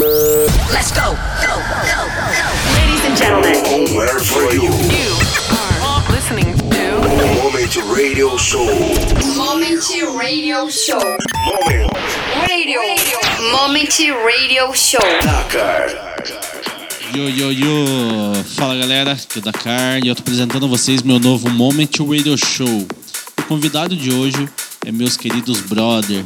Let's go. Go, go, go. Ladies and gentlemen. all Where for you? You are listening to Moment Radio Show. Moment Radio Show. Moment. Radio. Moment Radio Show. Dakar. Yo, yo, yo! Fala galera, aqui é o Dakar e eu tô apresentando a vocês meu novo Moment Radio Show. O convidado de hoje é meus queridos brother,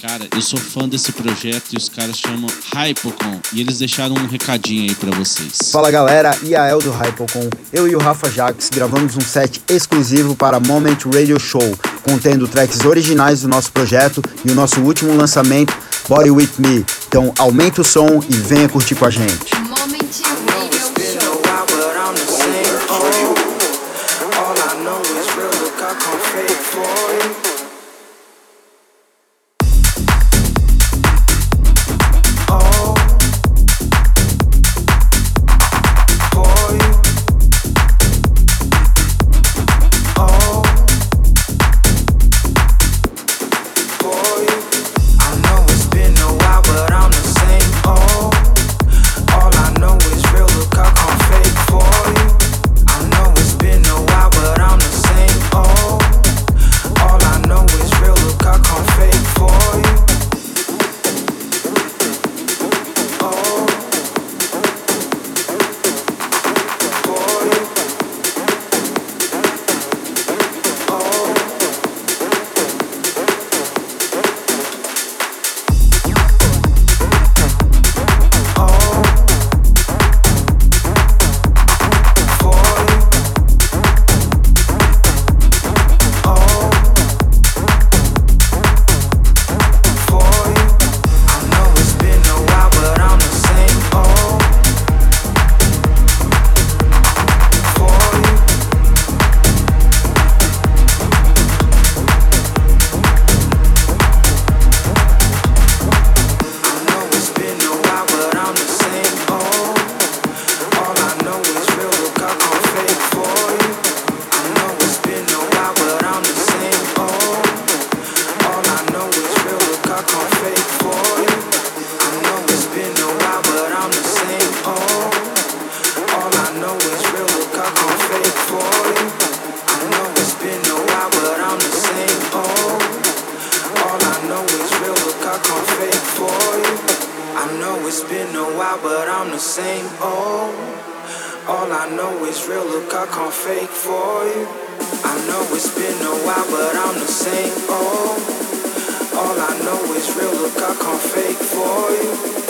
Cara, eu sou fã desse projeto e os caras chamam Hypocon. E eles deixaram um recadinho aí para vocês. Fala galera, Iael do Hypocon. Eu e o Rafa Jacques gravamos um set exclusivo para Moment Radio Show, contendo tracks originais do nosso projeto e o nosso último lançamento, Body With Me. Então aumenta o som e venha curtir com a gente. for you. I know it's been a while, but I'm the same old. All I know is real, look, I can't fake for you.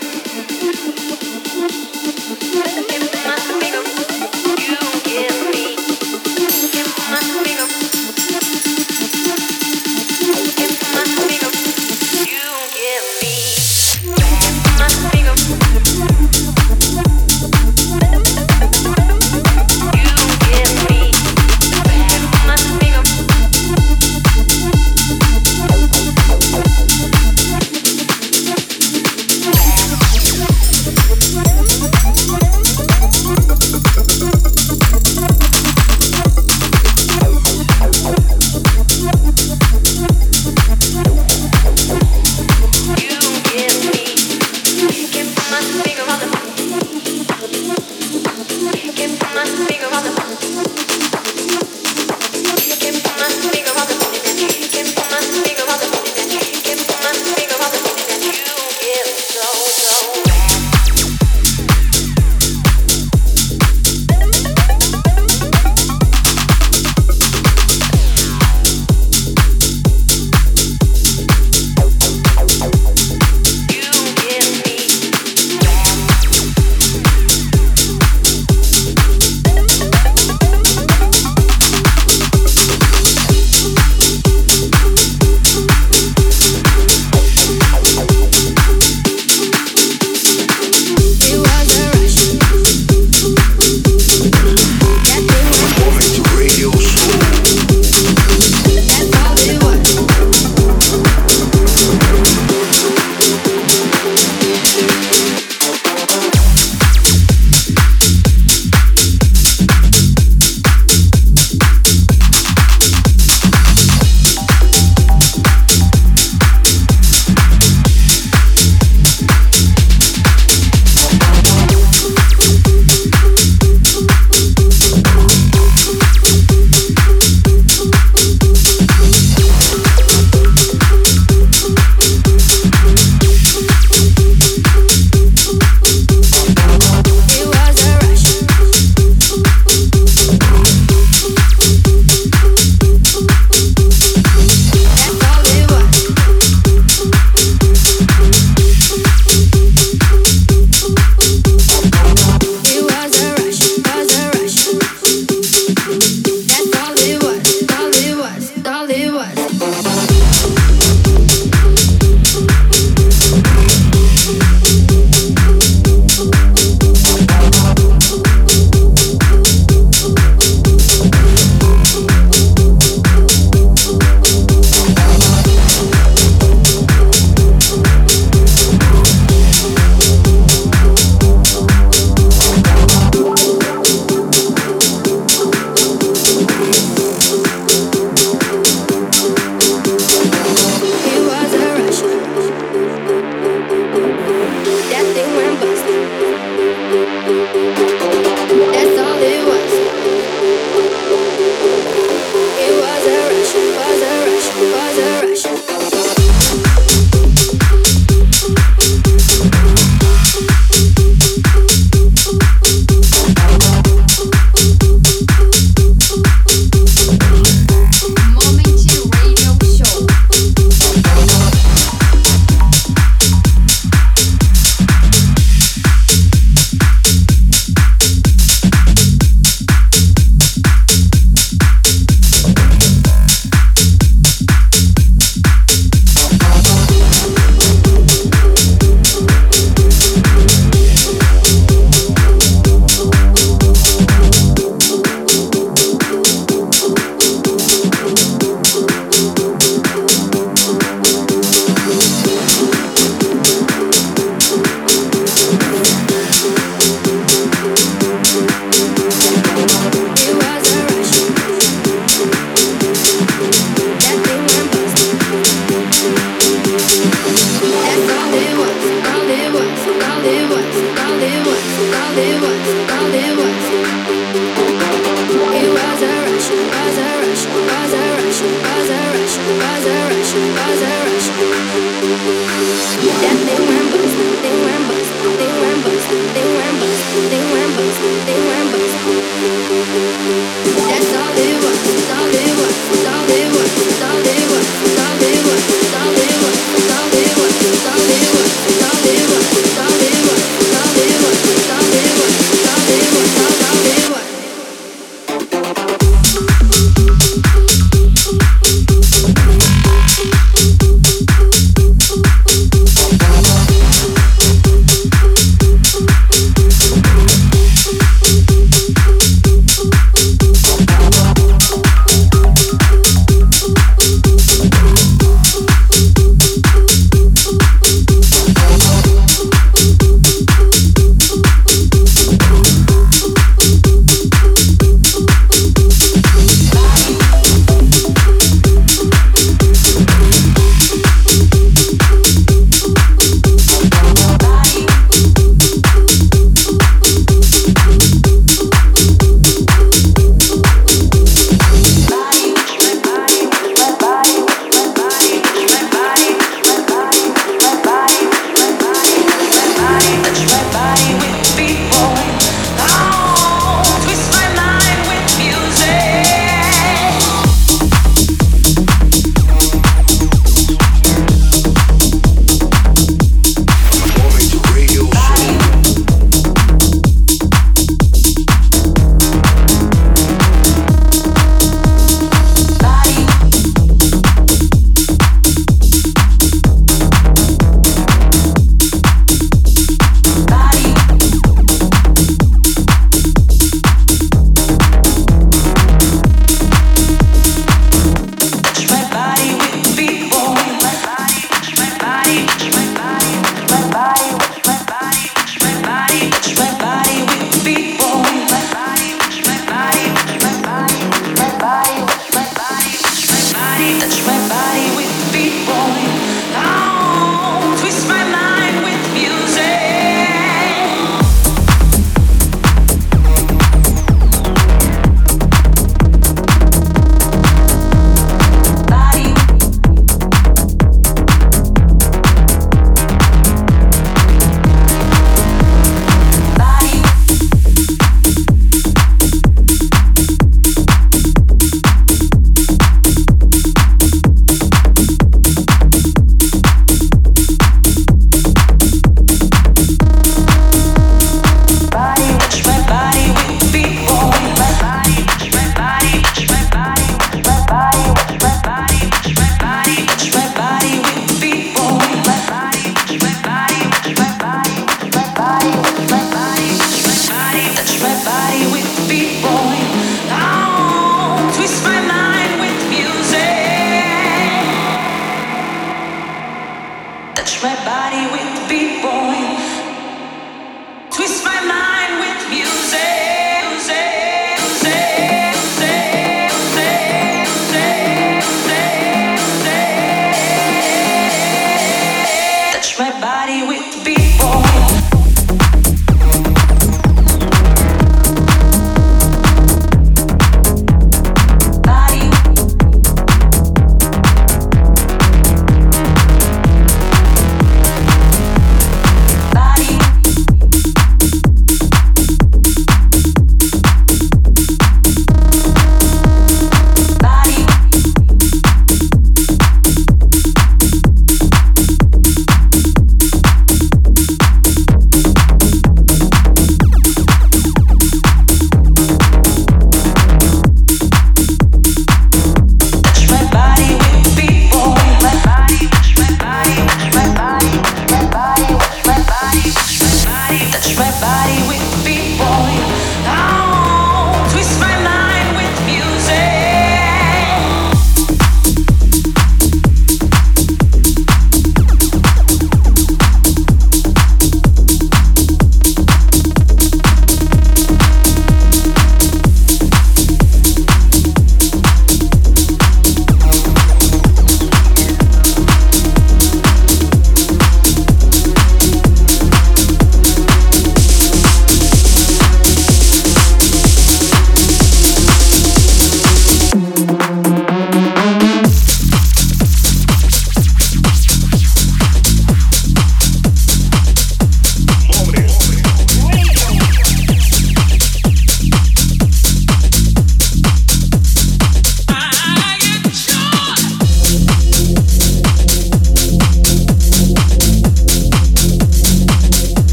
Bye back.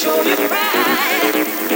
show you pride.